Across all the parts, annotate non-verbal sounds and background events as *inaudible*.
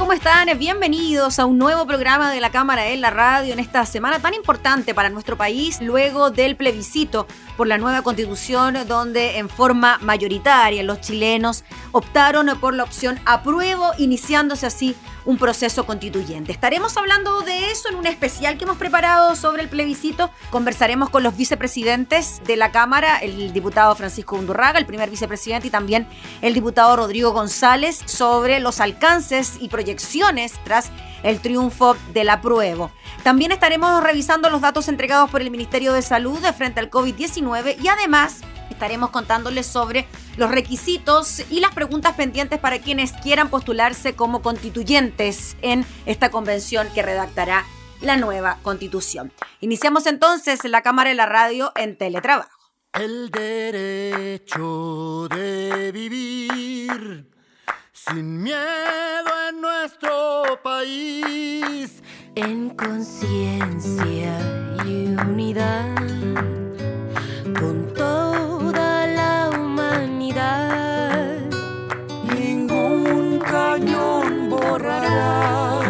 ¿Cómo están? Bienvenidos a un nuevo programa de la Cámara en la Radio en esta semana tan importante para nuestro país, luego del plebiscito por la nueva constitución, donde en forma mayoritaria los chilenos optaron por la opción apruebo, iniciándose así un proceso constituyente. Estaremos hablando de eso en un especial que hemos preparado sobre el plebiscito. Conversaremos con los vicepresidentes de la Cámara, el diputado Francisco Undurraga, el primer vicepresidente, y también el diputado Rodrigo González, sobre los alcances y proyecciones tras el triunfo del apruebo. También estaremos revisando los datos entregados por el Ministerio de Salud frente al COVID-19 y además estaremos contándoles sobre los requisitos y las preguntas pendientes para quienes quieran postularse como constituyentes en esta convención que redactará la nueva constitución. Iniciamos entonces la Cámara de la Radio en teletrabajo. El derecho de vivir sin miedo en nuestro país, en conciencia y unidad, con toda la Ningún cañón borrará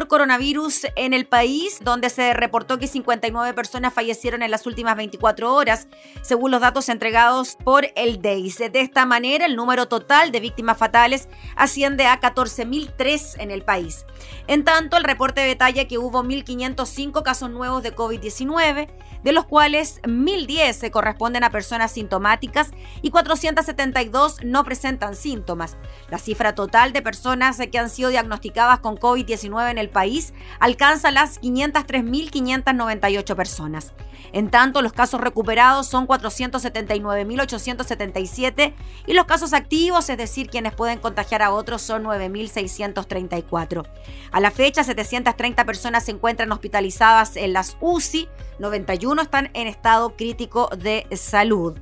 balance por coronavirus en el país, donde se reportó que 59 personas fallecieron en las últimas 24 horas, según los datos entregados por el DEIS. De esta manera, el número total de víctimas fatales asciende a 14.003 en el país. En tanto, el reporte detalla que hubo 1.505 casos nuevos de COVID-19, de los cuales 1.010 se corresponden a personas sintomáticas y 472 no presentan síntomas. La cifra total de personas que han sido diagnosticadas con COVID-19 en el país alcanza las 503.598 personas. En tanto, los casos recuperados son 479.877 y los casos activos, es decir, quienes pueden contagiar a otros, son 9.634. A la fecha, 730 personas se encuentran hospitalizadas en las UCI, 91 están en estado crítico de salud.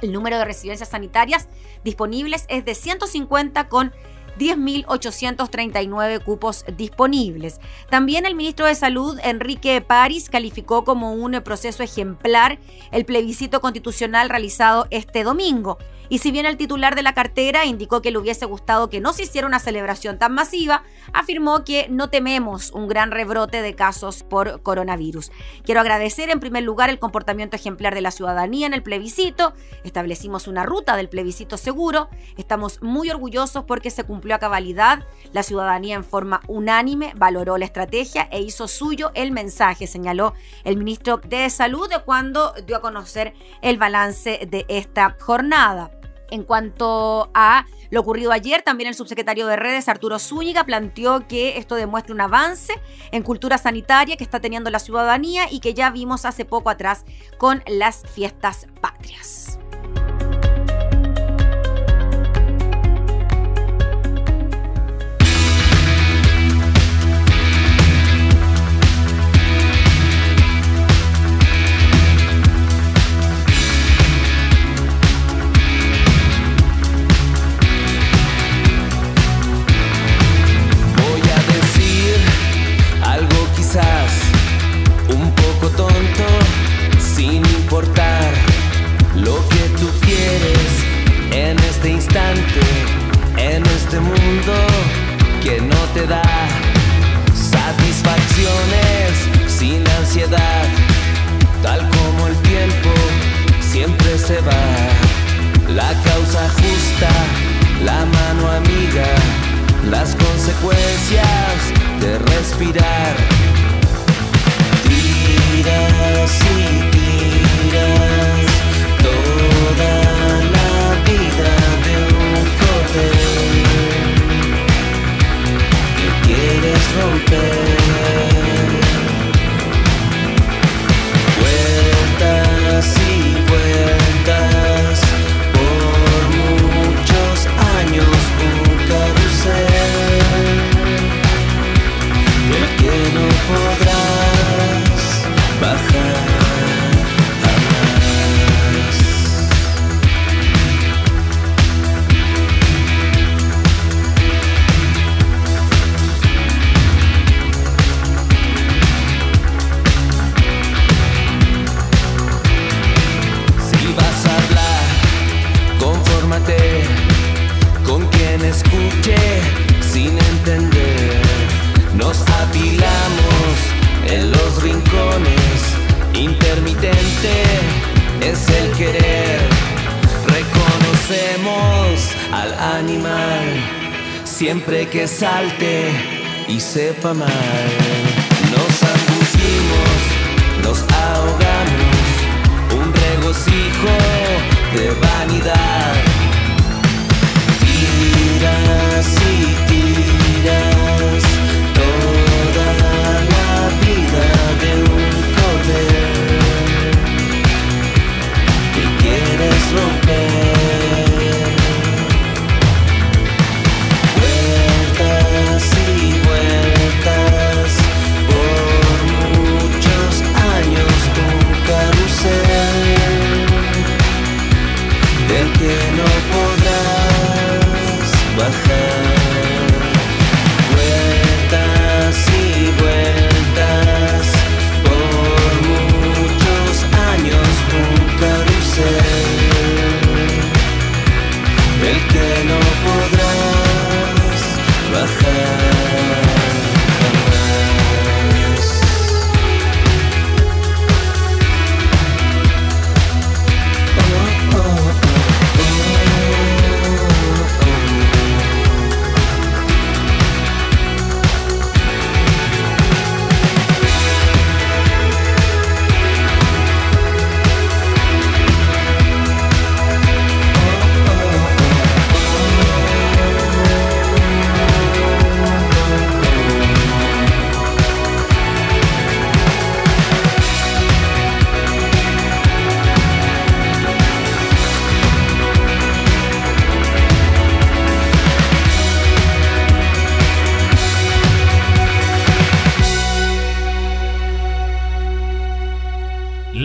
El número de residencias sanitarias disponibles es de 150 con 10.839 cupos disponibles. También el ministro de Salud, Enrique París, calificó como un proceso ejemplar el plebiscito constitucional realizado este domingo. Y si bien el titular de la cartera indicó que le hubiese gustado que no se hiciera una celebración tan masiva, afirmó que no tememos un gran rebrote de casos por coronavirus. Quiero agradecer en primer lugar el comportamiento ejemplar de la ciudadanía en el plebiscito. Establecimos una ruta del plebiscito seguro. Estamos muy orgullosos porque se cumplió a cabalidad. La ciudadanía en forma unánime valoró la estrategia e hizo suyo el mensaje, señaló el ministro de Salud cuando dio a conocer el balance de esta jornada. En cuanto a lo ocurrido ayer, también el subsecretario de redes, Arturo Zúñiga, planteó que esto demuestra un avance en cultura sanitaria que está teniendo la ciudadanía y que ya vimos hace poco atrás con las fiestas patrias. Siempre que salte y sepa mal. Nos angustiamos, nos ahogamos, un regocijo de vanidad. Tiras y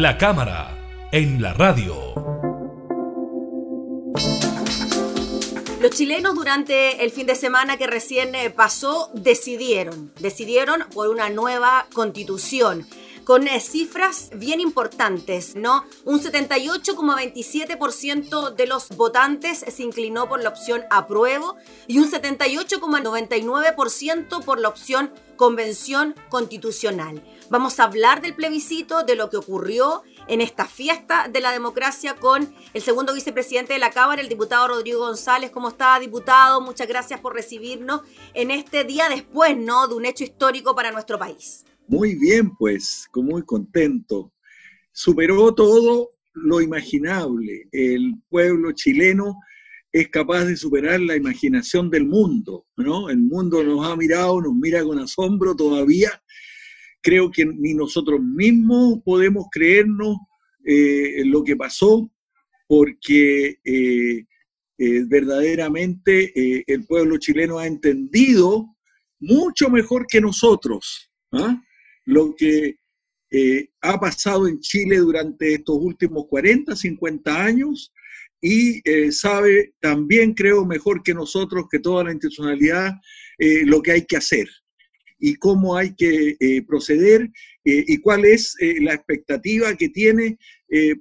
La cámara en la radio. Los chilenos durante el fin de semana que recién eh, pasó decidieron, decidieron por una nueva constitución con eh, cifras bien importantes, ¿no? Un 78,27% de los votantes se inclinó por la opción apruebo y un 78,99% por la opción convención constitucional. Vamos a hablar del plebiscito, de lo que ocurrió en esta fiesta de la democracia con el segundo vicepresidente de la Cámara, el diputado Rodrigo González. ¿Cómo está, diputado? Muchas gracias por recibirnos en este día después, ¿no? De un hecho histórico para nuestro país. Muy bien, pues, muy contento. Superó todo lo imaginable. El pueblo chileno es capaz de superar la imaginación del mundo, ¿no? El mundo nos ha mirado, nos mira con asombro todavía creo que ni nosotros mismos podemos creernos eh, lo que pasó, porque eh, eh, verdaderamente el pueblo chileno ha entendido mucho mejor que nosotros ¿ah? lo que ha pasado en Chile durante estos últimos 40, 50 años y sabe también, creo, mejor que nosotros, que toda la institucionalidad, lo que hay que hacer y cómo hay que eh, proceder eh, y cuál es eh, la expectativa que tiene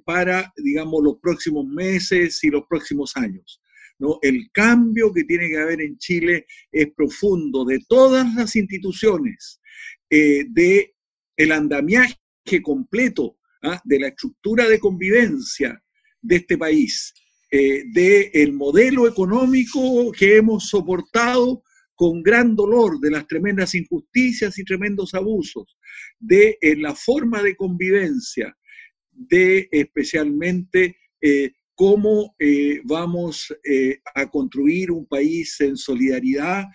para, digamos, los próximos meses y los próximos años. ¿no? El cambio que tiene que haber en Chile es profundo de todas las instituciones, de el andamiaje completo ¿ah? de la estructura de convivencia de este país, del el modelo económico que hemos soportado con gran dolor de las tremendas injusticias y tremendos abusos, de eh, la forma de convivencia, de especialmente eh, cómo eh, vamos a construir un país en solidaridad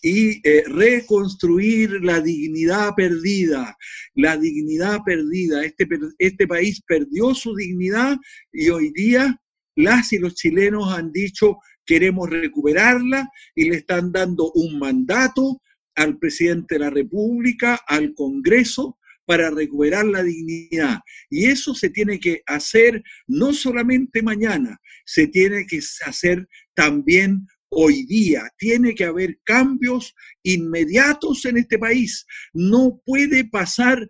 y reconstruir la dignidad perdida, la dignidad perdida. Este, este país perdió su dignidad y hoy día las y los chilenos han dicho queremos recuperarla y le están dando un mandato al presidente de la República, al Congreso, para recuperar la dignidad. Y eso se tiene que hacer no solamente mañana, se tiene que hacer también hoy día. Tiene que haber cambios inmediatos en este país. No puede pasar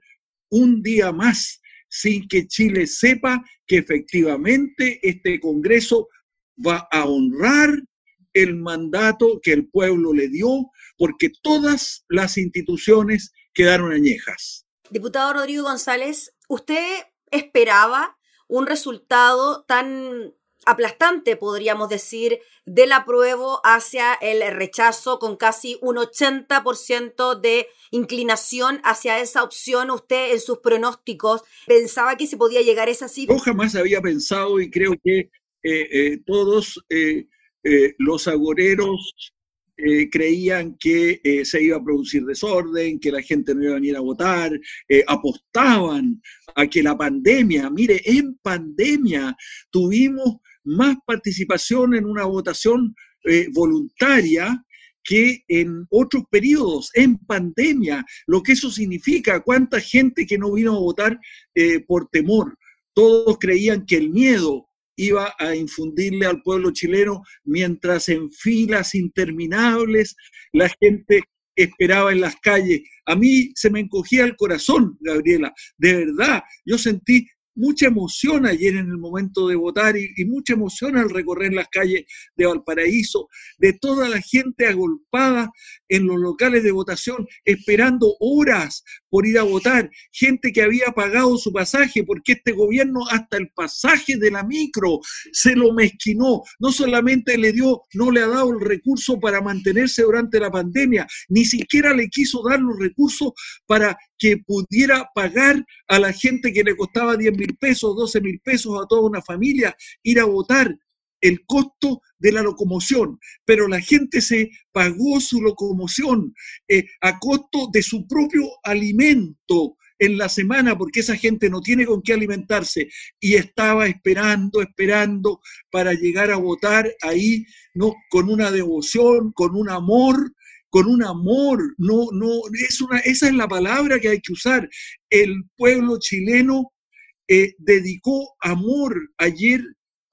un día más sin que Chile sepa que efectivamente este Congreso va a honrar el mandato que el pueblo le dio, porque todas las instituciones quedaron añejas. Diputado Rodrigo González, ¿usted esperaba un resultado tan aplastante, podríamos decir, del apruebo hacia el rechazo, con casi un 80% de inclinación hacia esa opción. Usted en sus pronósticos pensaba que se podía llegar a esa cifra. Yo jamás había pensado y creo que todos eh, los agoreros creían que se iba a producir desorden, que la gente no iba a venir a votar, apostaban a que la pandemia, mire, en pandemia tuvimos más participación en una votación voluntaria que en otros periodos, en pandemia, lo que eso significa, cuánta gente que no vino a votar por temor. Todos creían que el miedo iba a infundirle al pueblo chileno mientras en filas interminables la gente esperaba en las calles. A mí se me encogía el corazón, Gabriela, de verdad. Yo sentí mucha emoción ayer en el momento de votar y, mucha emoción al recorrer las calles de Valparaíso, de toda la gente agolpada en los locales de votación, esperando horas por ir a votar, gente que había pagado su pasaje, porque este gobierno hasta el pasaje de la micro se lo mezquinó, no solamente le dio, no le ha dado el recurso para mantenerse durante la pandemia, ni siquiera le quiso dar los recursos para que pudiera pagar a la gente que le costaba 10 mil pesos, 12 mil pesos a toda una familia ir a votar el costo de la locomoción, pero la gente se pagó su locomoción eh, a costo de su propio alimento en la semana, porque esa gente no tiene con qué alimentarse y estaba esperando, esperando para llegar a votar ahí, ¿no? Con una devoción, con un amor con un amor, no, no, es una, esa es la palabra que hay que usar. El pueblo chileno eh, dedicó amor ayer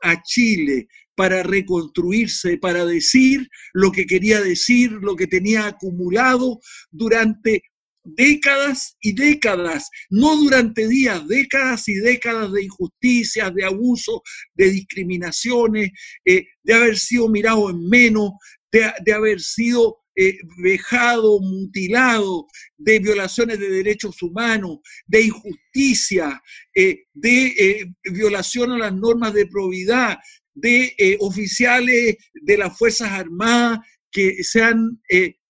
a Chile para reconstruirse, para decir lo que quería decir, lo que tenía acumulado durante décadas y décadas, no durante días, décadas y décadas de injusticias, de abuso, de discriminaciones, eh, de haber sido mirado en menos, de, haber sido eh, vejado, mutilado, de violaciones de derechos humanos, de injusticia, eh, de violación a las normas de probidad, de oficiales de las Fuerzas Armadas que se han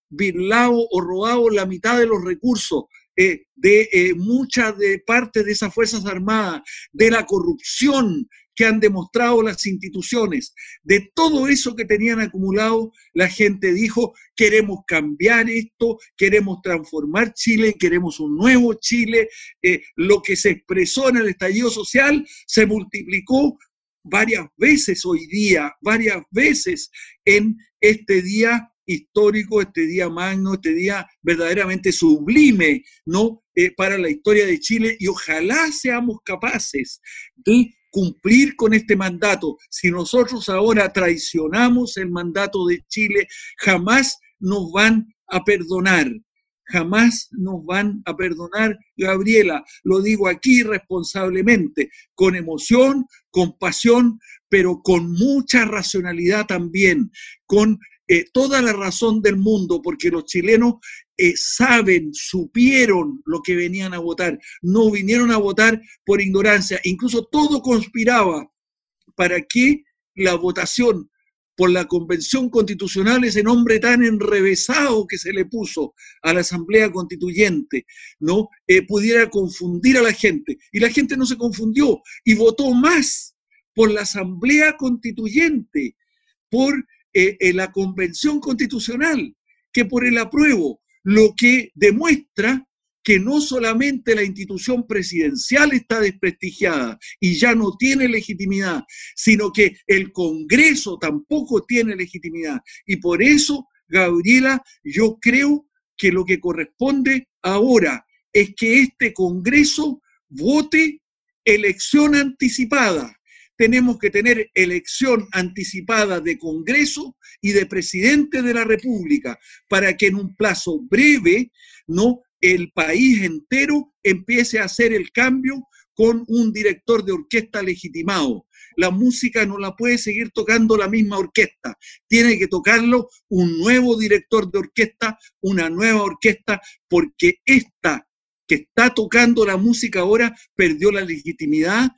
birlado o robado la mitad de los recursos eh, de eh, muchas de partes de esas Fuerzas Armadas, de la corrupción que han demostrado las instituciones, de todo eso que tenían acumulado, la gente dijo, queremos cambiar esto, queremos transformar Chile, queremos un nuevo Chile. Eh, lo que se expresó en el estallido social se multiplicó varias veces hoy día, varias veces en este día histórico, este día magno, este día verdaderamente sublime, ¿no? Eh, para la historia de Chile y ojalá seamos capaces de cumplir con este mandato. Si nosotros ahora traicionamos el mandato de Chile, jamás nos van a perdonar. Jamás nos van a perdonar, Gabriela. Lo digo aquí responsablemente, con emoción, con pasión, pero con mucha racionalidad también, con eh, toda la razón del mundo, porque los chilenos eh, saben, supieron lo que venían a votar, no vinieron a votar por ignorancia, incluso todo conspiraba para que la votación por la convención constitucional, ese nombre tan enrevesado que se le puso a la Asamblea Constituyente, ¿no? Eh, pudiera confundir a la gente. Y la gente no se confundió y votó más por la Asamblea Constituyente, por eh, la Convención Constitucional que por el apruebo, lo que demuestra que no solamente la institución presidencial está desprestigiada y ya no tiene legitimidad, sino que el Congreso tampoco tiene legitimidad. Y por eso, Gabriela, yo creo que lo que corresponde ahora es que este Congreso vote elección anticipada tenemos que tener elección anticipada de Congreso y de presidente de la República para que en un plazo breve, ¿no? el país entero empiece a hacer el cambio con un director de orquesta legitimado. La música no la puede seguir tocando la misma orquesta, tiene que tocarlo un nuevo director de orquesta, una nueva orquesta, porque esta que está tocando la música ahora perdió la legitimidad,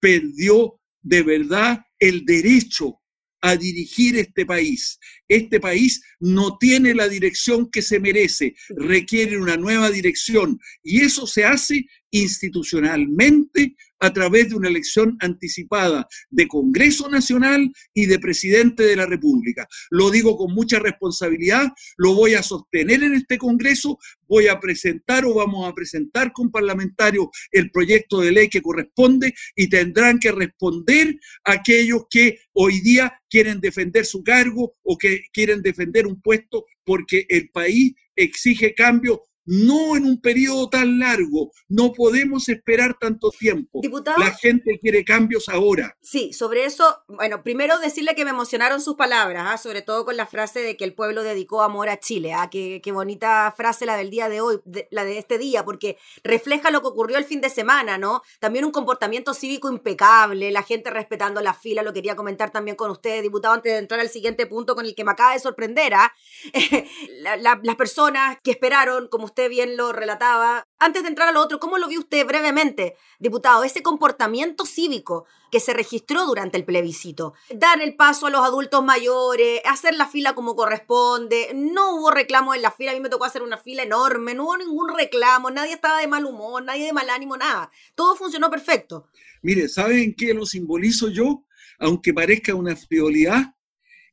perdió de verdad el derecho a dirigir este país. Este país no tiene la dirección que se merece, requiere una nueva dirección y eso se hace institucionalmente a través de una elección anticipada de Congreso Nacional y de Presidente de la República. Lo digo con mucha responsabilidad, lo voy a sostener en este Congreso, voy a presentar o vamos a presentar con parlamentarios el proyecto de ley que corresponde y tendrán que responder aquellos que hoy día quieren defender su cargo o que quieren defender un puesto porque el país exige cambio no en un periodo tan largo. No podemos esperar tanto tiempo. La gente quiere cambios ahora. Sí, sobre eso, bueno, primero decirle que me emocionaron sus palabras, ¿ah? sobre todo con la frase de que el pueblo dedicó amor a Chile. ¿ah? Qué, bonita frase la del día de hoy, la de este día, porque refleja lo que ocurrió el fin de semana, ¿no? También un comportamiento cívico impecable, la gente respetando la fila, lo quería comentar también con usted, diputado, antes de entrar al siguiente punto con el que me acaba de sorprender. ¿ah? *laughs* las personas que esperaron, como usted bien lo relataba. Antes de entrar a lo otro, ¿cómo lo vio usted brevemente, diputado, ese comportamiento cívico que se registró durante el plebiscito? Dar el paso a los adultos mayores, hacer la fila como corresponde, no hubo reclamo en la fila, a mí me tocó hacer una fila enorme, no hubo ningún reclamo, nadie estaba de mal humor, nadie de mal ánimo, nada. Todo funcionó perfecto. Mire, ¿saben qué lo simbolizo yo? Aunque parezca una frivolidad,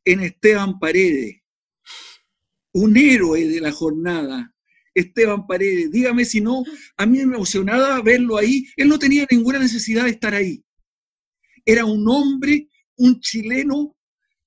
en Esteban Paredes, un héroe de la jornada, Esteban Paredes. Dígame si no, a mí me emocionaba verlo ahí. Él no tenía ninguna necesidad de estar ahí. Era un hombre, un chileno,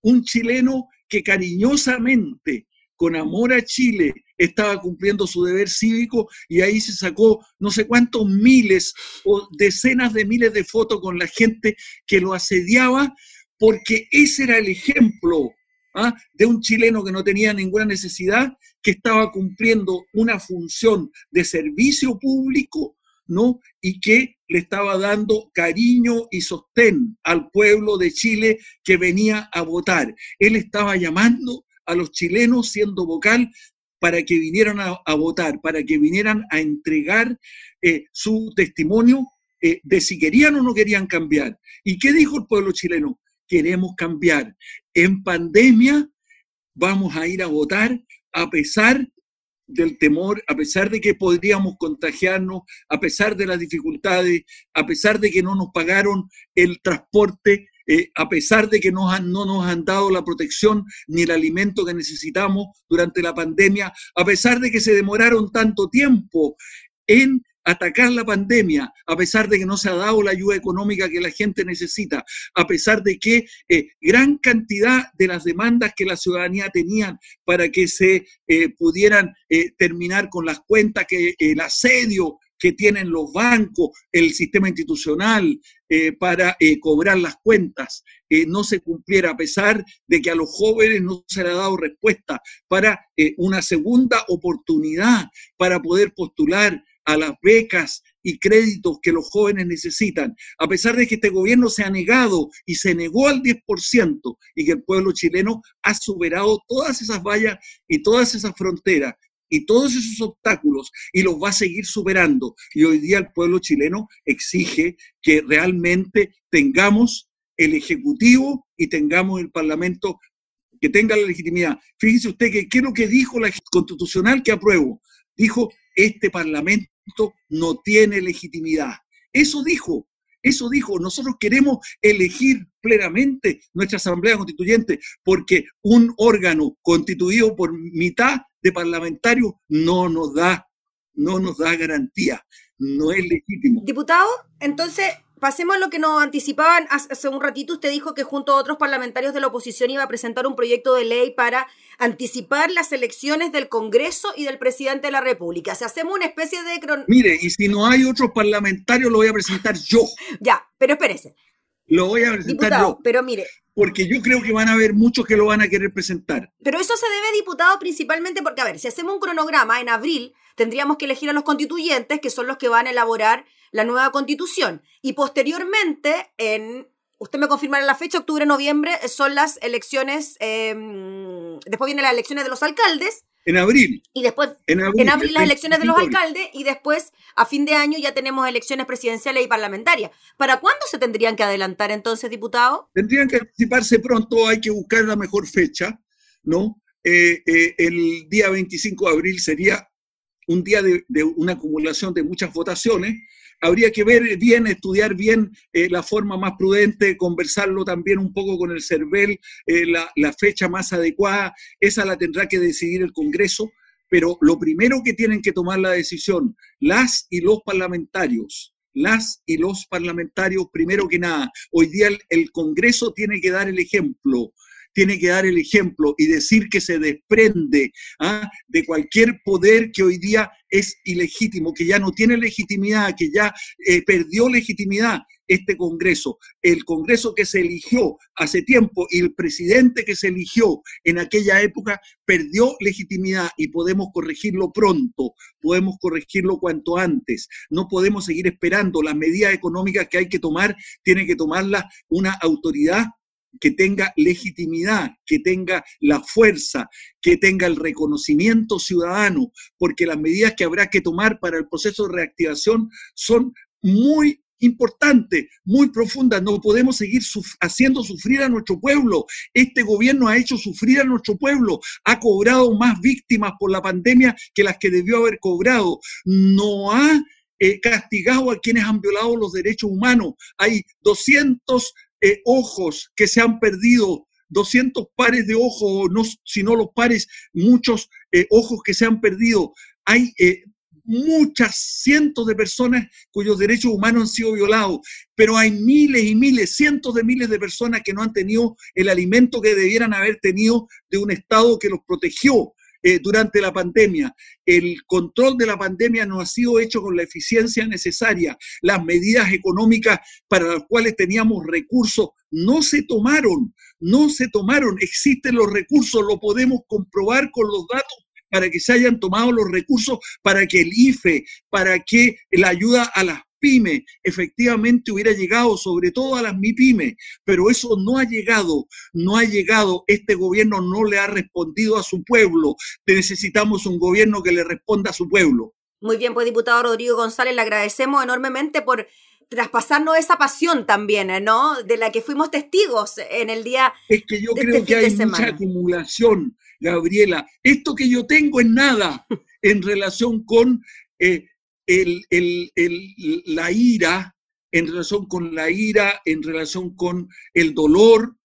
un chileno que cariñosamente con amor a Chile, estaba cumpliendo su deber cívico y ahí se sacó no sé cuántos miles o decenas de miles de fotos con la gente que lo asediaba, porque ese era el ejemplo ¿ah? de un chileno que no tenía ninguna necesidad, que estaba cumpliendo una función de servicio público, ¿no? Y que le estaba dando cariño y sostén al pueblo de Chile que venía a votar. Él estaba llamando a los chilenos siendo vocal para que vinieran a, votar, para que vinieran a entregar eh, su testimonio eh, de si querían o no querían cambiar. ¿Y qué dijo el pueblo chileno? Queremos cambiar. En pandemia vamos a ir a votar a pesar del temor, a pesar de que podríamos contagiarnos, a pesar de las dificultades, a pesar de que no nos pagaron el transporte, eh, a pesar de que no nos han dado la protección ni el alimento que necesitamos durante la pandemia, a pesar de que se demoraron tanto tiempo en atacar la pandemia, a pesar de que no se ha dado la ayuda económica que la gente necesita, a pesar de que eh, gran cantidad de las demandas que la ciudadanía tenía para que se eh, pudieran terminar con las cuentas, que el asedio que tienen los bancos, el sistema institucional eh, para eh, cobrar las cuentas, eh, no se cumpliera, a pesar de que a los jóvenes no se le ha dado respuesta para una segunda oportunidad para poder postular a las becas y créditos que los jóvenes necesitan, a pesar de que este gobierno se ha negado y se negó al 10% y que el pueblo chileno ha superado todas esas vallas y todas esas fronteras y todos esos obstáculos y los va a seguir superando. Y hoy día el pueblo chileno exige que realmente tengamos el Ejecutivo y tengamos el Parlamento que tenga la legitimidad. Fíjese usted que qué es lo que dijo la constitucional que apruebo. Dijo, este Parlamento no tiene legitimidad. Eso dijo, eso dijo, nosotros queremos elegir plenamente nuestra Asamblea Constituyente porque un órgano constituido por mitad de parlamentarios no nos da, no nos da garantía, no es legítimo. Diputado, entonces pasemos a lo que nos anticipaban hace un ratito. Usted dijo que junto a otros parlamentarios de la oposición iba a presentar un proyecto de ley para anticipar las elecciones del Congreso y del presidente de la República. Si hacemos una especie de... Mire, y si no hay otros parlamentarios, lo voy a presentar yo. *laughs* ya, pero espérese. Lo voy a presentar yo. Pero mire, porque yo creo que van a haber muchos que lo van a querer presentar. Pero eso se debe, diputado, principalmente porque, a ver, si hacemos un cronograma, en abril tendríamos que elegir a los constituyentes, que son los que van a elaborar la nueva constitución. Y posteriormente, en, usted me confirmará la fecha, octubre, noviembre, son las elecciones, em, después vienen las elecciones de los alcaldes, en abril. Y después, en abril, las elecciones de los alcaldes y después, a fin de año, ya tenemos elecciones presidenciales y parlamentarias. ¿Para cuándo se tendrían que adelantar entonces, diputado? Tendrían que anticiparse pronto, hay que buscar la mejor fecha, ¿no? Eh, eh, el día 25 de abril sería un día de, de una acumulación de muchas votaciones, habría que ver bien, estudiar bien eh, la forma más prudente, conversarlo también un poco con el CERVEL, eh, la, la fecha más adecuada, esa la tendrá que decidir el Congreso, pero lo primero que tienen que tomar la decisión, las y los parlamentarios, las y los parlamentarios, primero que nada, hoy día el Congreso tiene que dar el ejemplo, tiene que dar el ejemplo y decir que se desprende ¿ah? de cualquier poder que hoy día es ilegítimo, que ya no tiene legitimidad, que ya eh, perdió legitimidad este Congreso. El Congreso que se eligió hace tiempo y el presidente que se eligió en aquella época perdió legitimidad y podemos corregirlo pronto, podemos corregirlo cuanto antes. No podemos seguir esperando. Las medidas económicas que hay que tomar, tiene que tomarlas una autoridad que tenga legitimidad, que tenga la fuerza, que tenga el reconocimiento ciudadano, porque las medidas que habrá que tomar para el proceso de reactivación son muy importantes, muy profundas. No podemos seguir haciendo sufrir a nuestro pueblo. Este gobierno ha hecho sufrir a nuestro pueblo, ha cobrado más víctimas por la pandemia que las que debió haber cobrado. No ha eh, castigado a quienes han violado los derechos humanos. Hay 200 eh, ojos que se han perdido, 200 pares de ojos, no, si no los pares, muchos eh, ojos que se han perdido. Hay eh, muchas cientos de personas cuyos derechos humanos han sido violados, pero hay miles y miles, cientos de miles de personas que no han tenido el alimento que debieran haber tenido de un Estado que los protegió. Eh, durante la pandemia. El control de la pandemia no ha sido hecho con la eficiencia necesaria. Las medidas económicas para las cuales teníamos recursos no se tomaron, no se tomaron. Existen los recursos, lo podemos comprobar con los datos para que se hayan tomado los recursos, para que el IFE, para que la ayuda a las pymes efectivamente hubiera llegado, sobre todo a las MIPYME, pero eso no ha llegado, no ha llegado, este gobierno no le ha respondido a su pueblo, necesitamos un gobierno que le responda a su pueblo. Muy bien, pues diputado Rodrigo González, le agradecemos enormemente por traspasarnos esa pasión también, ¿eh? ¿no? De la que fuimos testigos en el día. Es que yo creo este que hay mucha acumulación, Gabriela. Esto que yo tengo es nada *laughs* en relación con eh, la ira, en relación con la ira, en relación con el dolor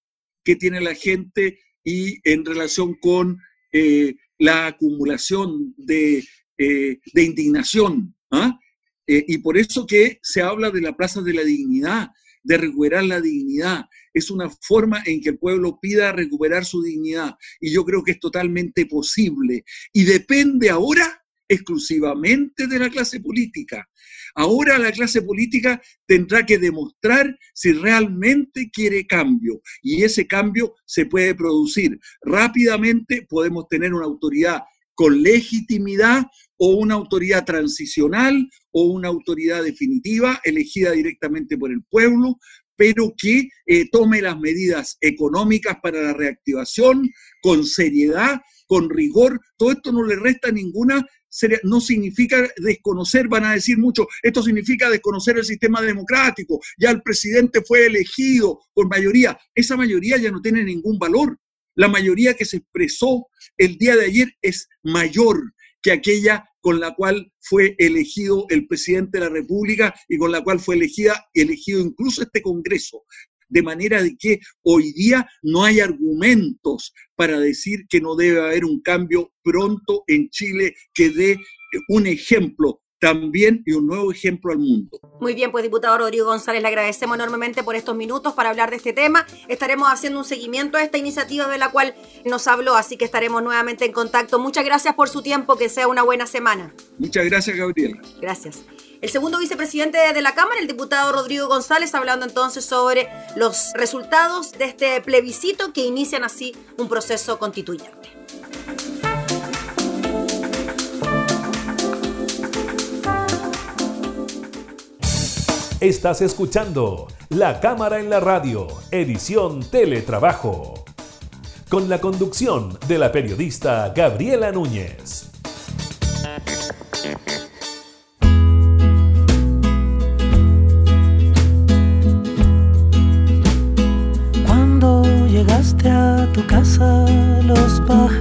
que tiene la gente y en relación con eh, la acumulación de, eh, indignación. ¿ah? Eh, y por eso que se habla de la Plaza de la Dignidad, de recuperar la dignidad. Es una forma en que el pueblo pida recuperar su dignidad. Y yo creo que es totalmente posible. Y depende ahora exclusivamente de la clase política. Ahora la clase política tendrá que demostrar si realmente quiere cambio y ese cambio se puede producir rápidamente. Podemos tener una autoridad con legitimidad o una autoridad transicional o una autoridad definitiva elegida directamente por el pueblo, pero que eh, tome las medidas económicas para la reactivación con seriedad, con rigor. Todo esto no le resta ninguna no significa desconocer, van a decir mucho, esto significa desconocer el sistema democrático, ya el presidente fue elegido por mayoría, esa mayoría ya no tiene ningún valor. La mayoría que se expresó el día de ayer es mayor que aquella con la cual fue elegido el presidente de la República y con la cual fue elegida, elegido incluso este Congreso de manera de que hoy día no hay argumentos para decir que no debe haber un cambio pronto en Chile que dé un ejemplo también y un nuevo ejemplo al mundo. Muy bien, pues diputado Rodrigo González, le agradecemos enormemente por estos minutos para hablar de este tema. Estaremos haciendo un seguimiento a esta iniciativa de la cual nos habló, así que estaremos nuevamente en contacto. Muchas gracias por su tiempo, que sea una buena semana. Muchas gracias, Gabriela. Gracias. El segundo vicepresidente de la Cámara, el diputado Rodrigo González, hablando entonces sobre los resultados de este plebiscito que inician así un proceso constituyente. Estás escuchando La Cámara en la Radio, edición Teletrabajo, con la conducción de la periodista Gabriela Núñez. Los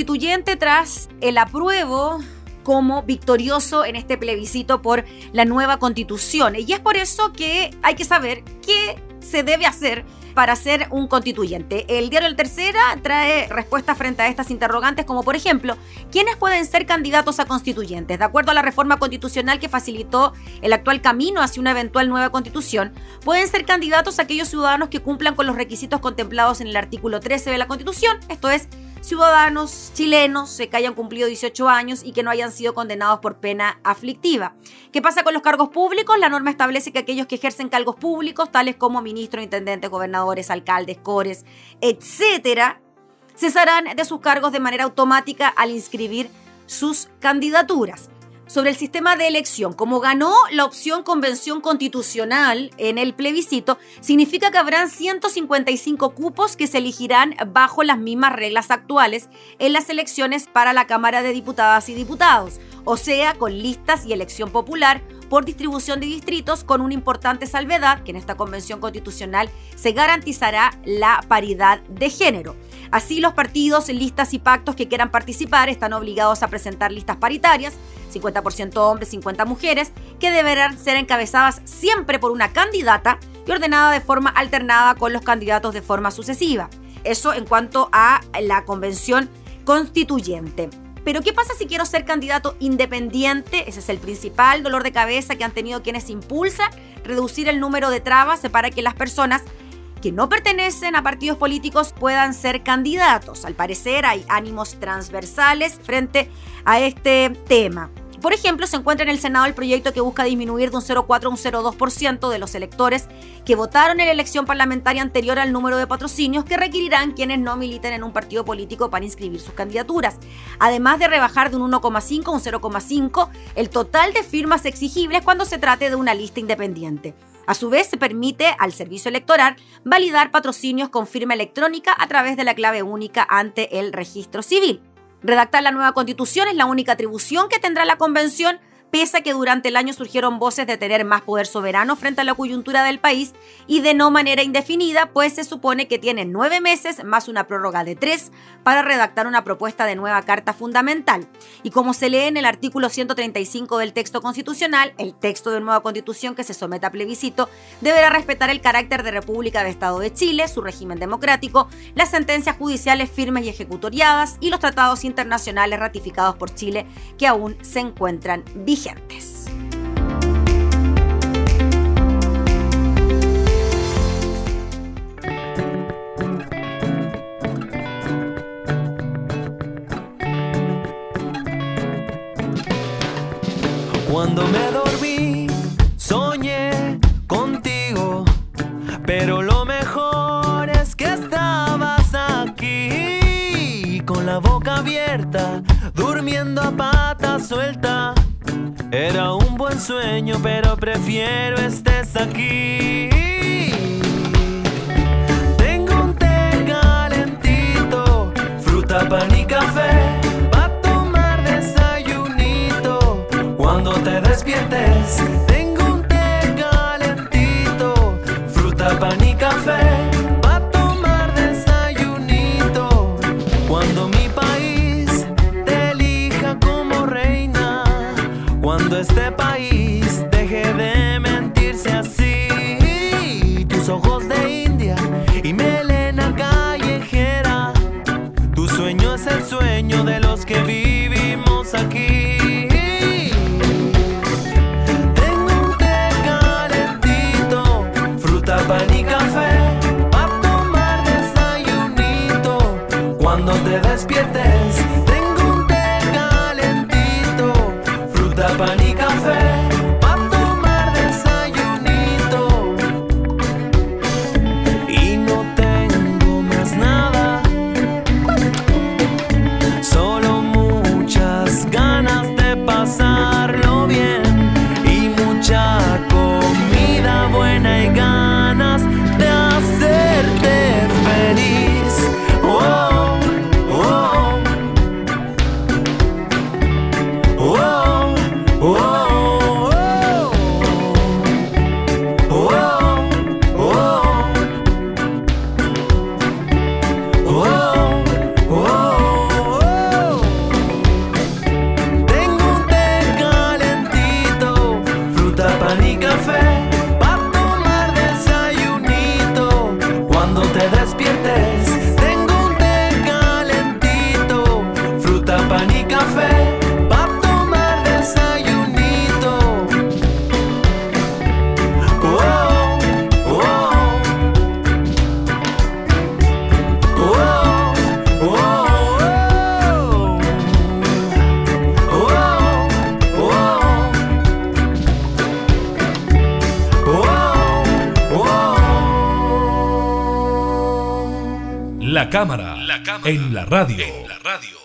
constituyente tras el apruebo como victorioso en este plebiscito por la nueva constitución. Y es por eso que hay que saber qué se debe hacer para ser un constituyente. El diario El Tercera trae respuestas frente a estas interrogantes, como por ejemplo, ¿quiénes pueden ser candidatos a constituyentes? De acuerdo a la reforma constitucional que facilitó el actual camino hacia una eventual nueva constitución, pueden ser candidatos aquellos ciudadanos que cumplan con los requisitos contemplados en el artículo 13 de la constitución, esto es, ciudadanos chilenos que hayan cumplido 18 años y que no hayan sido condenados por pena aflictiva. ¿Qué pasa con los cargos públicos? La norma establece que aquellos que ejercen cargos públicos, tales como ministros, intendentes, gobernadores, alcaldes, cores, etcétera, cesarán de sus cargos de manera automática al inscribir sus candidaturas sobre el sistema de elección. Como ganó la opción convención constitucional en el plebiscito, significa que habrán 155 cupos que se elegirán bajo las mismas reglas actuales en las elecciones para la Cámara de Diputadas y Diputados, o sea, con listas y elección popular por distribución de distritos con una importante salvedad que en esta convención constitucional se garantizará la paridad de género. Así los partidos, listas y pactos que quieran participar están obligados a presentar listas paritarias 50% hombres, 50 mujeres, que deberán ser encabezadas siempre por una candidata y ordenada de forma alternada con los candidatos de forma sucesiva. Eso en cuanto a la convención constituyente. Pero ¿qué pasa si quiero ser candidato independiente? Ese es el principal dolor de cabeza que han tenido quienes impulsan reducir el número de trabas para que las personas que no pertenecen a partidos políticos puedan ser candidatos. Al parecer hay ánimos transversales frente a este tema. Por ejemplo, se encuentra en el Senado el proyecto que busca disminuir de un 0,4 a un 0,2% de los electores que votaron en la elección parlamentaria anterior al número de patrocinios que requerirán quienes no militen en un partido político para inscribir sus candidaturas. Además de rebajar de un 1,5 a un 0,5 el total de firmas exigibles cuando se trate de una lista independiente. A su vez, se permite al servicio electoral validar patrocinios con firma electrónica a través de la clave única ante el registro civil. Redactar la nueva constitución es la única atribución que tendrá la convención pese a que durante el año surgieron voces de tener más poder soberano frente a la coyuntura del país y de no manera indefinida, pues se supone que tiene nueve meses más una prórroga de tres para redactar una propuesta de nueva carta fundamental. Y como se lee en el artículo 135 del texto constitucional, el texto de nueva constitución que se someta a plebiscito deberá respetar el carácter de República de Estado de Chile, su régimen democrático, las sentencias judiciales firmes y ejecutoriadas y los tratados internacionales ratificados por Chile que aún se encuentran vigentes. Cuando me dormí, soñé contigo, pero lo mejor es que estabas aquí, con la boca abierta, durmiendo a pata suelta era un buen pero prefiero estés aquí. Tengo un té calentito, fruta, pan y café. Pa' tomar desayunito cuando te despiertes. En la radio.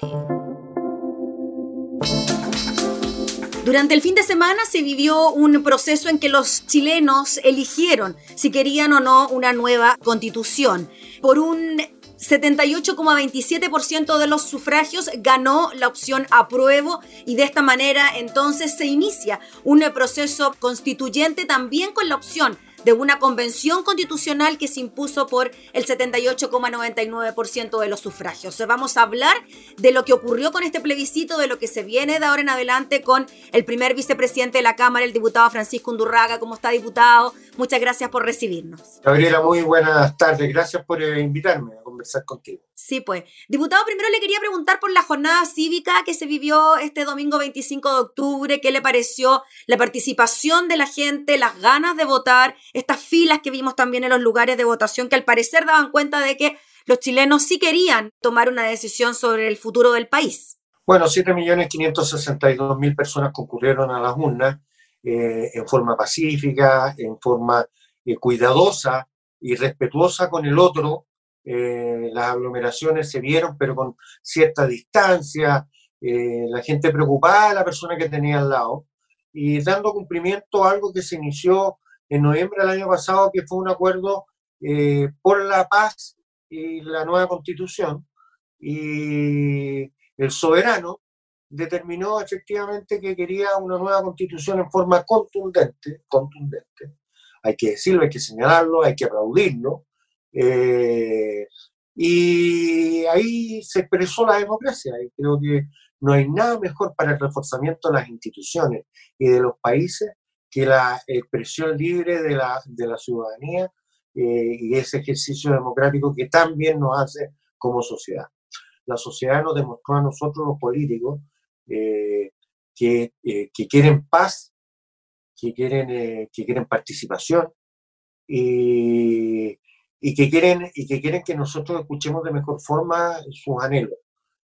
Durante el fin de semana se vivió un proceso en que los chilenos eligieron si querían o no una nueva constitución. Por un 78,27% de los sufragios ganó la opción apruebo y de esta manera entonces se inicia un proceso constituyente también con la opción de una convención constitucional que se impuso por el 78,99% de los sufragios. Vamos a hablar de lo que ocurrió con este plebiscito, de lo que se viene de ahora en adelante con el primer vicepresidente de la Cámara, el diputado Francisco Undurraga. ¿Cómo está, diputado? Muchas gracias por recibirnos. Gabriela, muy buenas tardes. Gracias por eh, invitarme a conversar contigo. Sí, pues. Diputado, primero le quería preguntar por la jornada cívica que se vivió este domingo 25 de octubre. ¿Qué le pareció la participación de la gente, las ganas de votar, estas filas que vimos también en los lugares de votación que al parecer daban cuenta de que los chilenos sí querían tomar una decisión sobre el futuro del país? Bueno, 7.562.000 personas concurrieron a las urnas eh, en forma pacífica, en forma eh, cuidadosa y respetuosa con el otro, eh, las aglomeraciones se vieron, pero con cierta distancia, eh, la gente preocupada la persona que tenía al lado, y dando cumplimiento a algo que se inició en noviembre del año pasado, que fue un acuerdo eh, por la paz y la nueva constitución, y el soberano determinó efectivamente que quería una nueva constitución en forma contundente, contundente. Hay que decirlo, hay que señalarlo, hay que aplaudirlo, eh, y ahí se expresó la democracia y creo que no hay nada mejor para el reforzamiento de las instituciones y de los países que la expresión libre de la, de la ciudadanía eh, y ese ejercicio democrático que también nos hace como sociedad. La sociedad nos demostró a nosotros los políticos eh, que, que, quieren paz, que quieren, que quieren participación y, y que quieren, y que, quieren que nosotros escuchemos de mejor forma sus anhelos.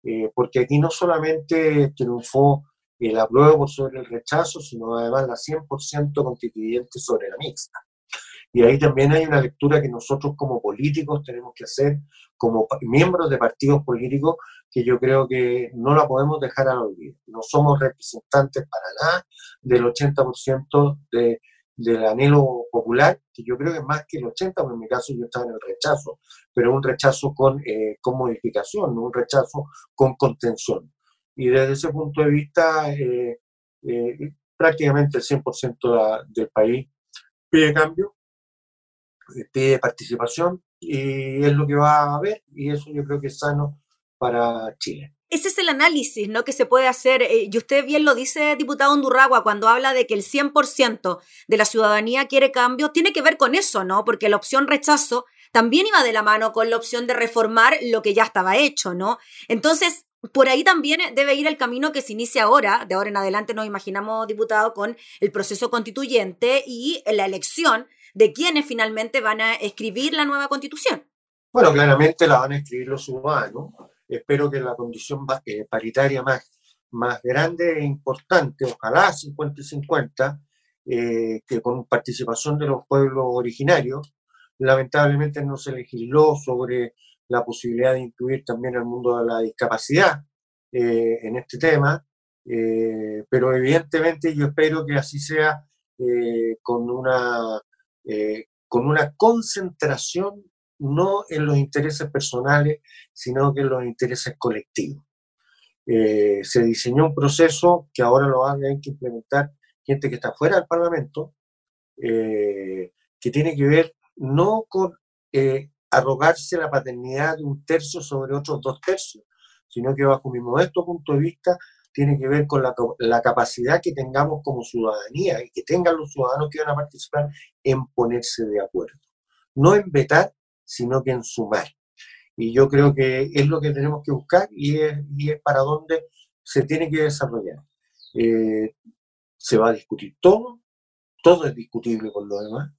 Eh, porque aquí no solamente triunfó el apruebo sobre el rechazo, sino además la 100% constituyente sobre la mixta. Y ahí también hay una lectura que nosotros como políticos tenemos que hacer, como miembros de partidos políticos, que yo creo que no la podemos dejar al olvido. No somos representantes para nada del 80% de, del anhelo popular, que yo creo que es más que el 80, porque en mi caso yo estaba en el rechazo, pero un rechazo con, eh, con modificación, no un rechazo con contención. Y desde ese punto de vista, eh, eh, prácticamente el 100% del país pide cambio, pide participación, y es lo que va a haber, y eso yo creo que es sano para Chile. Ese es el análisis ¿no? que se puede hacer, eh, y usted bien lo dice, diputado Undurragua, cuando habla de que el 100% de la ciudadanía quiere cambio, tiene que ver con eso, ¿no? Porque la opción rechazo también iba de la mano con la opción de reformar lo que ya estaba hecho, ¿no? Entonces, por ahí también debe ir el camino que se inicia ahora, de ahora en adelante nos imaginamos, diputado, con el proceso constituyente y la elección de quienes finalmente van a escribir la nueva constitución. Bueno, claramente la van a escribir los ciudadanos espero que la condición eh, paritaria más, más grande e importante, ojalá 50 y 50, eh, que con participación de los pueblos originarios, lamentablemente no se legisló sobre la posibilidad de incluir también el mundo de la discapacidad eh, en este tema, pero evidentemente yo espero que así sea con, una, con una concentración no en los intereses personales, sino que en los intereses colectivos. Eh, se diseñó un proceso que ahora lo van a que implementar gente que está fuera del Parlamento, eh, que tiene que ver no con eh, arrogarse la paternidad de un tercio sobre otros dos tercios, sino que bajo mi modesto punto de vista tiene que ver con la, la, capacidad que tengamos como ciudadanía y que tengan los ciudadanos que van a participar en ponerse de acuerdo. No en vetar, sino que en sumar. Y yo creo que es lo que tenemos que buscar y es, y es para dónde se tiene que desarrollar. Eh, se va a discutir todo, todo es discutible con lo demás,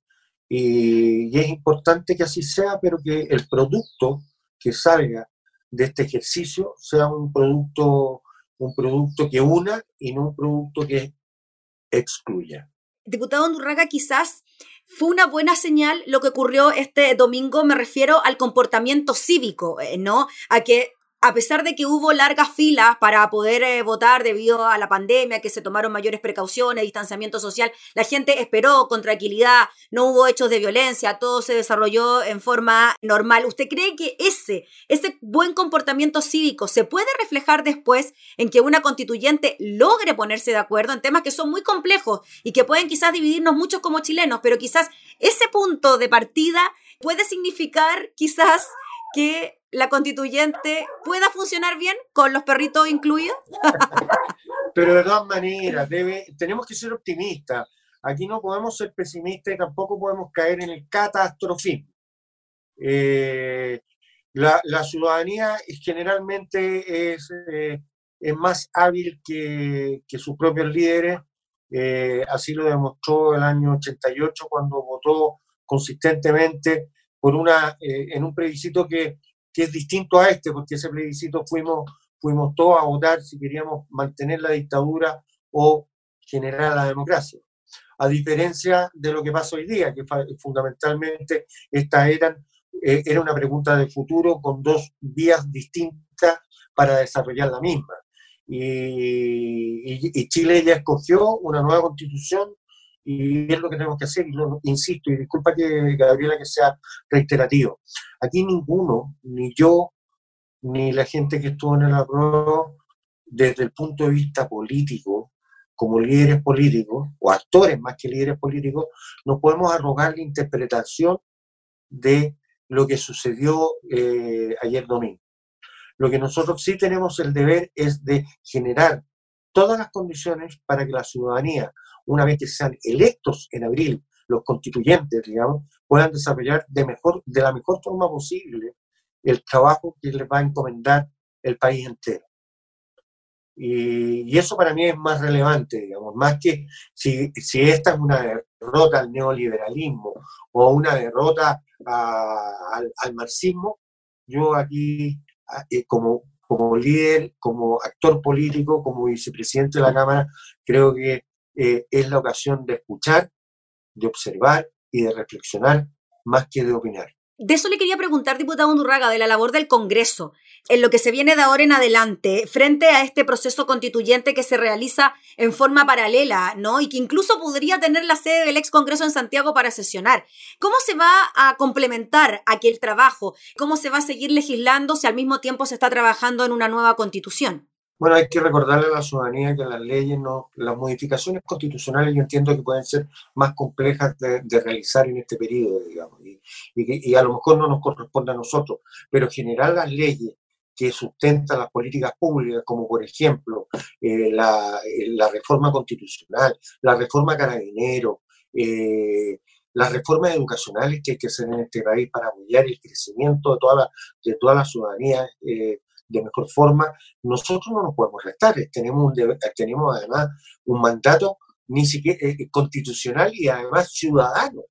y, y es importante que así sea, pero que el producto que salga de este ejercicio sea un producto, un producto que una y no un producto que excluya. Diputado Andurraga, quizás fue una buena señal lo que ocurrió este domingo, me refiero al comportamiento cívico, eh, ¿no? A que a pesar de que hubo largas filas para poder eh, votar debido a la pandemia, que se tomaron mayores precauciones, distanciamiento social, la gente esperó con tranquilidad, no hubo hechos de violencia, todo se desarrolló en forma normal. ¿Usted cree que ese, ese buen comportamiento cívico se puede reflejar después en que una constituyente logre ponerse de acuerdo en temas que son muy complejos y que pueden quizás dividirnos muchos como chilenos, pero quizás ese punto de partida puede significar quizás que la constituyente pueda funcionar bien con los perritos incluidos? Pero de todas maneras, tenemos que ser optimistas. Aquí no podemos ser pesimistas y tampoco podemos caer en el catastrofismo. Eh, la, la, ciudadanía generalmente es, eh, más hábil que, que, sus propios líderes. Eh, así lo demostró el año 88 cuando votó consistentemente por una, en un plebiscito que que es distinto a este, porque ese plebiscito fuimos, fuimos todos a votar si queríamos mantener la dictadura o generar la democracia. A diferencia de lo que pasa hoy día, que fundamentalmente esta eran, eh, era una pregunta de futuro con dos vías distintas para desarrollar la misma. Y, y, y Chile ya escogió una nueva constitución y es lo que tenemos que hacer, y lo, insisto, y disculpa que Gabriela que sea reiterativo, aquí ninguno, ni yo, ni la gente que estuvo en el apruebo, desde el punto de vista político, como líderes políticos, o actores más que líderes políticos, nos podemos arrogar la interpretación de lo que sucedió eh, ayer domingo. Lo que nosotros sí tenemos el deber es de generar todas las condiciones para que la ciudadanía una vez que sean electos en abril los constituyentes, digamos, puedan desarrollar de, mejor, de la mejor forma posible el trabajo que les va a encomendar el país entero. Y, eso para mí es más relevante, digamos, más que si, si esta es una derrota al neoliberalismo o una derrota al, marxismo, yo aquí, eh, como, como líder, como actor político, como vicepresidente de la Cámara, creo que eh, es la ocasión de escuchar, de observar y de reflexionar más que de opinar. De eso le quería preguntar, diputado Undurraga, de la labor del Congreso, en lo que se viene de ahora en adelante, frente a este proceso constituyente que se realiza en forma paralela, ¿no? Y que incluso podría tener la sede del ex Congreso en Santiago para sesionar. ¿Cómo se va a complementar aquel trabajo? ¿Cómo se va a seguir legislando si al mismo tiempo se está trabajando en una nueva constitución? Bueno, hay que recordarle a la ciudadanía que las leyes, no, las modificaciones constitucionales yo entiendo que pueden ser más complejas de, realizar en este periodo, digamos, y, y, a lo mejor no nos corresponde a nosotros, pero generar las leyes que sustentan las políticas públicas, como por ejemplo eh, la, eh, la, reforma constitucional, la reforma carabinero, eh, las reformas educacionales que hay que hacer en este país para apoyar el crecimiento de toda la, de toda la ciudadanía eh, de mejor forma, nosotros no nos podemos restar. Tenemos, un deber, tenemos además un mandato ni siquiera eh, constitucional y además ciudadano.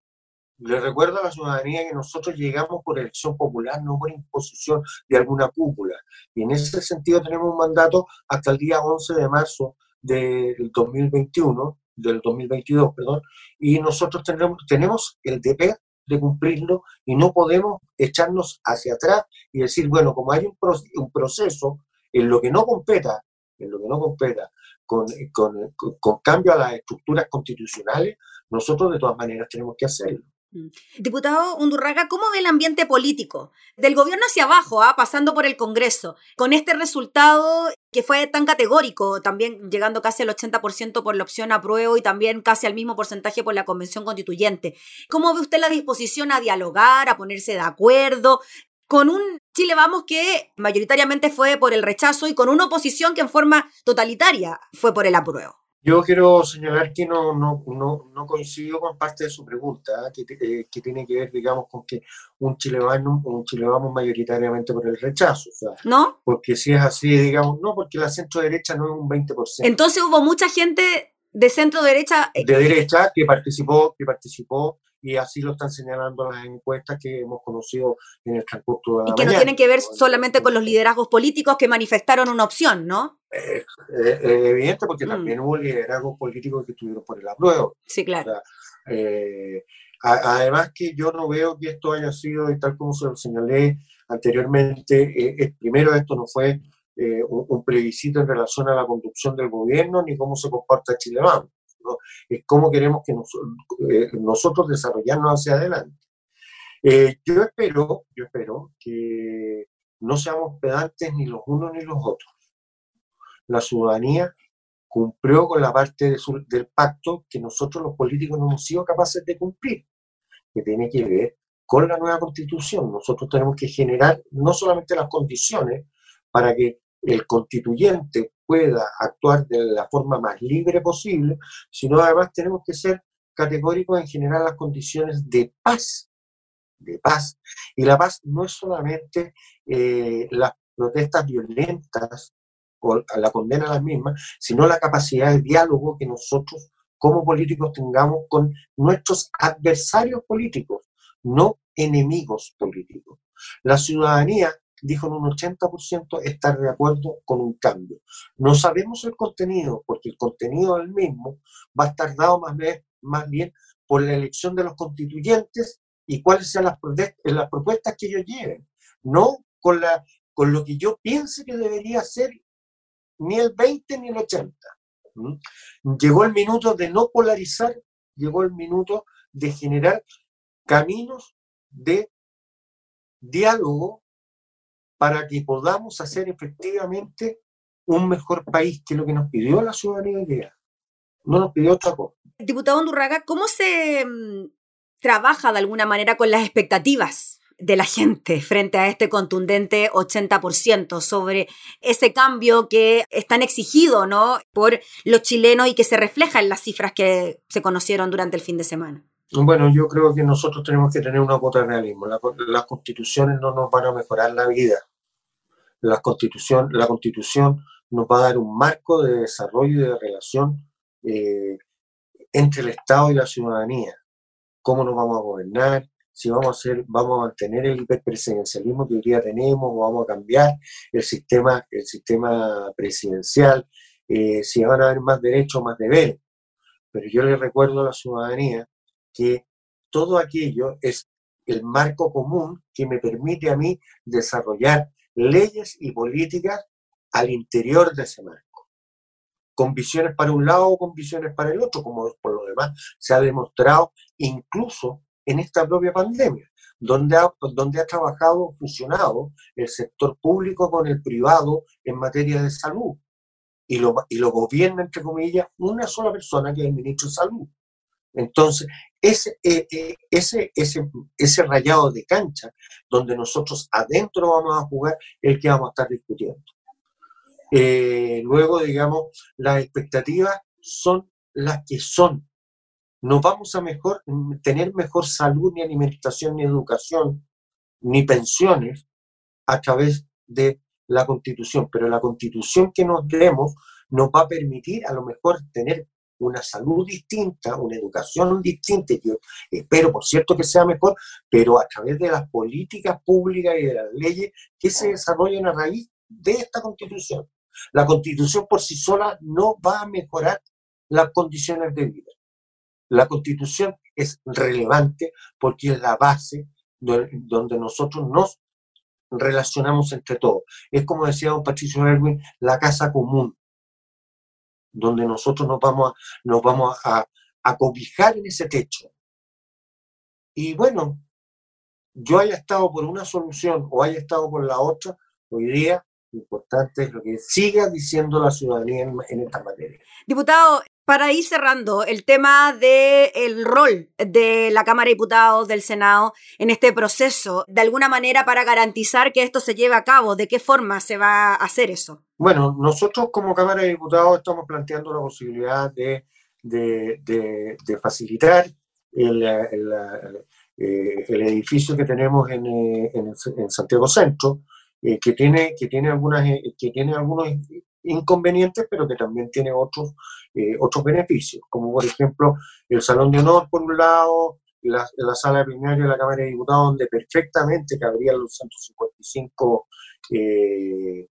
Le recuerdo a la ciudadanía que nosotros llegamos por elección popular, no por imposición de alguna cúpula. Y en ese sentido tenemos un mandato hasta el día 11 de marzo del 2021, del 2022, perdón, y nosotros tenemos, tenemos el deber de cumplirlo y no podemos echarnos hacia atrás y decir, bueno, como hay un, proceso en lo que no competa, en lo que no competa con, con, con cambio a las estructuras constitucionales, nosotros de todas maneras tenemos que hacerlo. Mm. Diputado Undurraga, ¿cómo ve el ambiente político? Del gobierno hacia abajo, ¿ah? pasando por el Congreso, con este resultado que fue tan categórico, también llegando casi al 80% por la opción apruebo y también casi al mismo porcentaje por la Convención Constituyente. ¿Cómo ve usted la disposición a dialogar, a ponerse de acuerdo? Con un Chile Vamos que mayoritariamente fue por el rechazo y con una oposición que en forma totalitaria fue por el apruebo. Yo quiero señalar que no, no, no, no coincido con parte de su pregunta, ¿eh? que, eh, que, tiene que ver, digamos, con que un Chile vamos, un Chile vamos mayoritariamente por el rechazo. O sea, ¿No? Porque si es así, digamos, no, porque la centro derecha no es un 20%. Entonces hubo mucha gente de centro derecha. De derecha que participó, que participó y así lo están señalando las encuestas que hemos conocido en el transcurso de la Y que no tienen que ver solamente con los liderazgos políticos que manifestaron una opción, ¿no? Eh, eh, evidente, porque mm. también hubo liderazgos políticos que estuvieron por el apruebo. Sí, claro. O sea, eh, a, además que yo no veo que esto haya sido, y tal como se lo señalé anteriormente, primero esto no fue un, un, plebiscito en relación a la conducción del gobierno ni cómo se comporta Chile Vamos es cómo queremos que eh, nosotros desarrollarnos hacia adelante. Eh, yo espero, yo espero que no seamos pedantes ni los unos ni los otros. La ciudadanía cumplió con la parte del pacto que nosotros los políticos no hemos sido capaces de cumplir, que tiene que ver con la nueva constitución. Nosotros tenemos que generar no solamente las condiciones para que el constituyente pueda actuar de la forma más libre posible, sino además tenemos que ser categóricos en generar las condiciones de paz, de paz. Y la paz no es solamente eh, las protestas violentas o la condena a las mismas, sino la capacidad de diálogo que nosotros como políticos tengamos con nuestros adversarios políticos, no enemigos políticos. La ciudadanía dijo en un 80% estar de acuerdo con un cambio. No sabemos el contenido, porque el contenido del mismo va a estar dado más bien, más bien por la elección de los constituyentes y cuáles sean las, las propuestas que ellos lleven, no con, la, con lo que yo piense que debería ser ni el 20 ni el 80. Llegó el minuto de no polarizar, llegó el minuto de generar caminos de diálogo para que podamos hacer efectivamente un mejor país, que lo que nos pidió la ciudadanía No nos pidió otra cosa. Diputado Andurraga, ¿cómo se mm, trabaja de alguna manera con las expectativas de la gente frente a este contundente 80% sobre ese cambio que es tan exigido ¿no? por los chilenos y que se refleja en las cifras que se conocieron durante el fin de semana? Bueno, yo creo que nosotros tenemos que tener una cuota de realismo. las constituciones no nos van a mejorar la vida. La constitución, la constitución nos va a dar un marco de desarrollo y de relación eh, entre el Estado y la ciudadanía. Cómo nos vamos a gobernar, si vamos a hacer, vamos a mantener el hiperpresidencialismo que hoy día tenemos, o vamos a cambiar el sistema, el sistema presidencial, eh, si van a haber más derechos, más deberes. Pero yo le recuerdo a la ciudadanía que todo aquello es el marco común que me permite a mí desarrollar leyes y políticas al interior de ese marco, con visiones para un lado o con visiones para el otro, como por lo demás se ha demostrado incluso en esta propia pandemia, donde ha, donde ha trabajado, fusionado el sector público con el privado en materia de salud. Y lo, y lo gobierna, entre comillas, una sola persona, que es el ministro de Salud. Entonces, ese, eh, eh, ese, ese, ese rayado de cancha donde nosotros adentro vamos a jugar el que vamos a estar discutiendo. Eh, luego, digamos, las expectativas son las que son. No vamos a mejor, tener mejor salud, ni alimentación, ni educación, ni pensiones a través de la constitución, pero la constitución que nos demos nos va a permitir a lo mejor tener una salud distinta, una educación distinta, yo espero, por cierto, que sea mejor, pero a través de las políticas públicas y de las leyes que se desarrollen a raíz de esta constitución. La constitución por sí sola no va a mejorar las condiciones de vida. La constitución es relevante porque es la base donde nosotros nos relacionamos entre todos. Es como decía don Patricio Erwin, la casa común donde nosotros nos vamos a, nos vamos a, a cobijar en ese techo. Y bueno, yo haya estado por una solución o haya estado por la otra, hoy día lo importante es lo que siga diciendo la ciudadanía en, en esta materia. Diputado, para ir cerrando, el tema del el rol de la Cámara de Diputados, del Senado, en este proceso, de alguna manera para garantizar que esto se lleve a cabo, ¿de qué forma se va a hacer eso? Bueno, nosotros como Cámara de Diputados estamos planteando la posibilidad de, de, facilitar el, eh, el, edificio que tenemos en, eh, Santiago Centro, eh, que, tiene, que, tiene algunas, que tiene algunos inconvenientes, pero que también tiene otros, eh, otros beneficios, como por ejemplo el Salón de Honor por un lado, la, la sala de plenario de la Cámara de Diputados, donde perfectamente cabrían los 155 eh,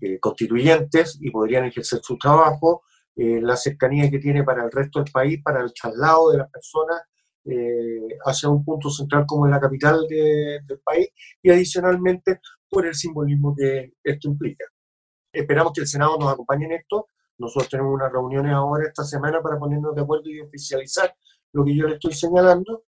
eh, constituyentes y podrían ejercer su trabajo, la cercanía que tiene para el resto del país, para el traslado de las personas hacia un punto central como en la capital del país y adicionalmente por el simbolismo que esto implica. Esperamos que el Senado nos acompañe en esto. Nosotros tenemos unas reuniones ahora esta semana para ponernos de acuerdo y oficializar lo que yo le estoy señalando.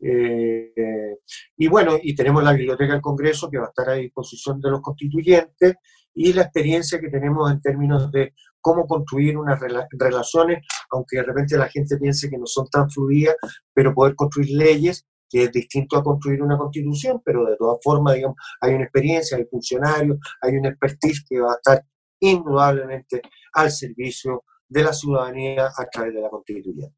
Eh, y bueno, y tenemos la Biblioteca del Congreso que va a estar a disposición de los constituyentes y la experiencia que tenemos en términos de cómo construir unas relaciones, aunque de repente la gente piense que no son tan fluidas, pero poder construir leyes que es distinto a construir una constitución, pero de todas formas, digamos, hay una experiencia, hay funcionarios, hay una expertise que va a estar indudablemente al servicio de la ciudadanía a través de la constituyente.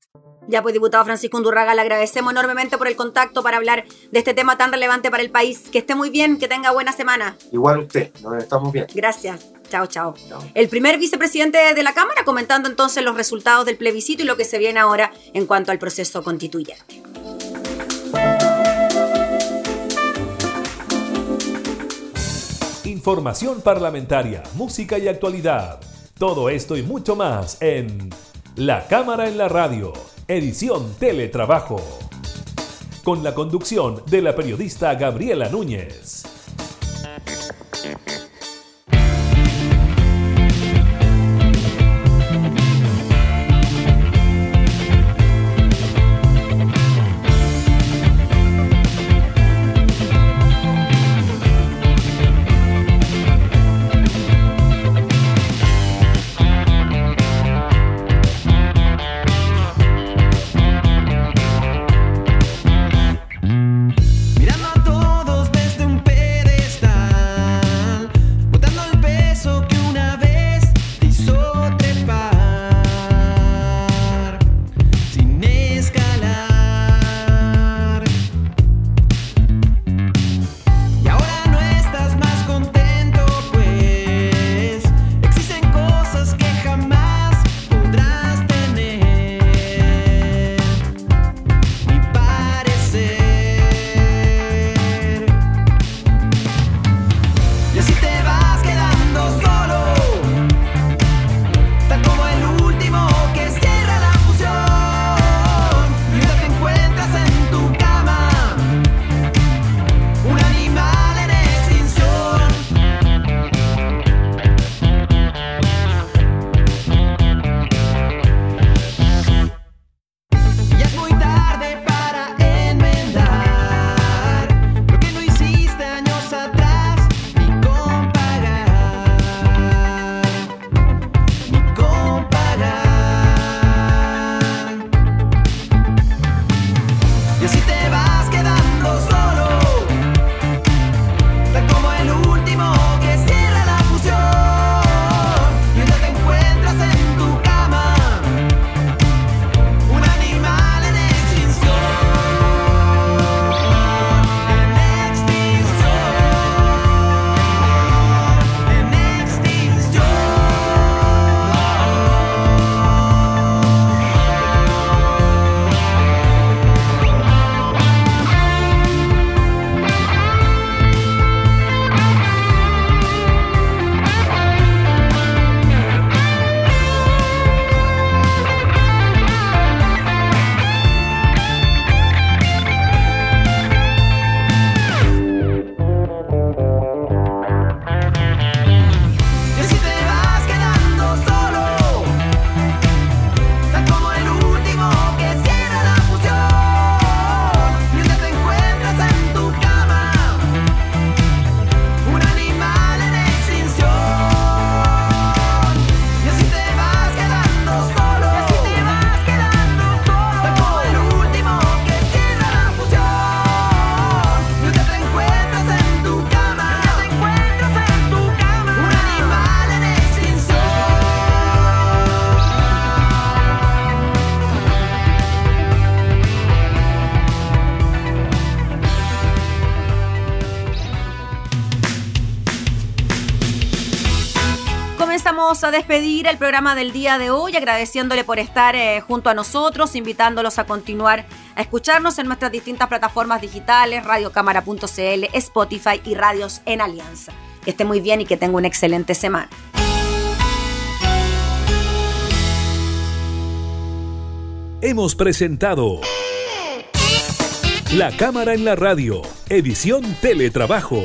Ya pues, diputado Francisco Undurraga, le agradecemos enormemente por el contacto para hablar de este tema tan relevante para el país. Que esté muy bien, que tenga buena semana. Igual usted, nos estamos bien. Gracias. Chao, chao, chao. El primer vicepresidente de la Cámara comentando entonces los resultados del plebiscito y lo que se viene ahora en cuanto al proceso constituyente. Información parlamentaria, música y actualidad. Todo esto y mucho más en La Cámara en la Radio, edición Teletrabajo. Con la conducción de la periodista Gabriela Núñez. A despedir el programa del día de hoy agradeciéndole por estar eh, junto a nosotros, invitándolos a continuar a escucharnos en nuestras distintas plataformas digitales, radiocámara.cl, Spotify y Radios en Alianza. Que esté muy bien y que tenga una excelente semana. Hemos presentado La Cámara en la Radio, edición Teletrabajo.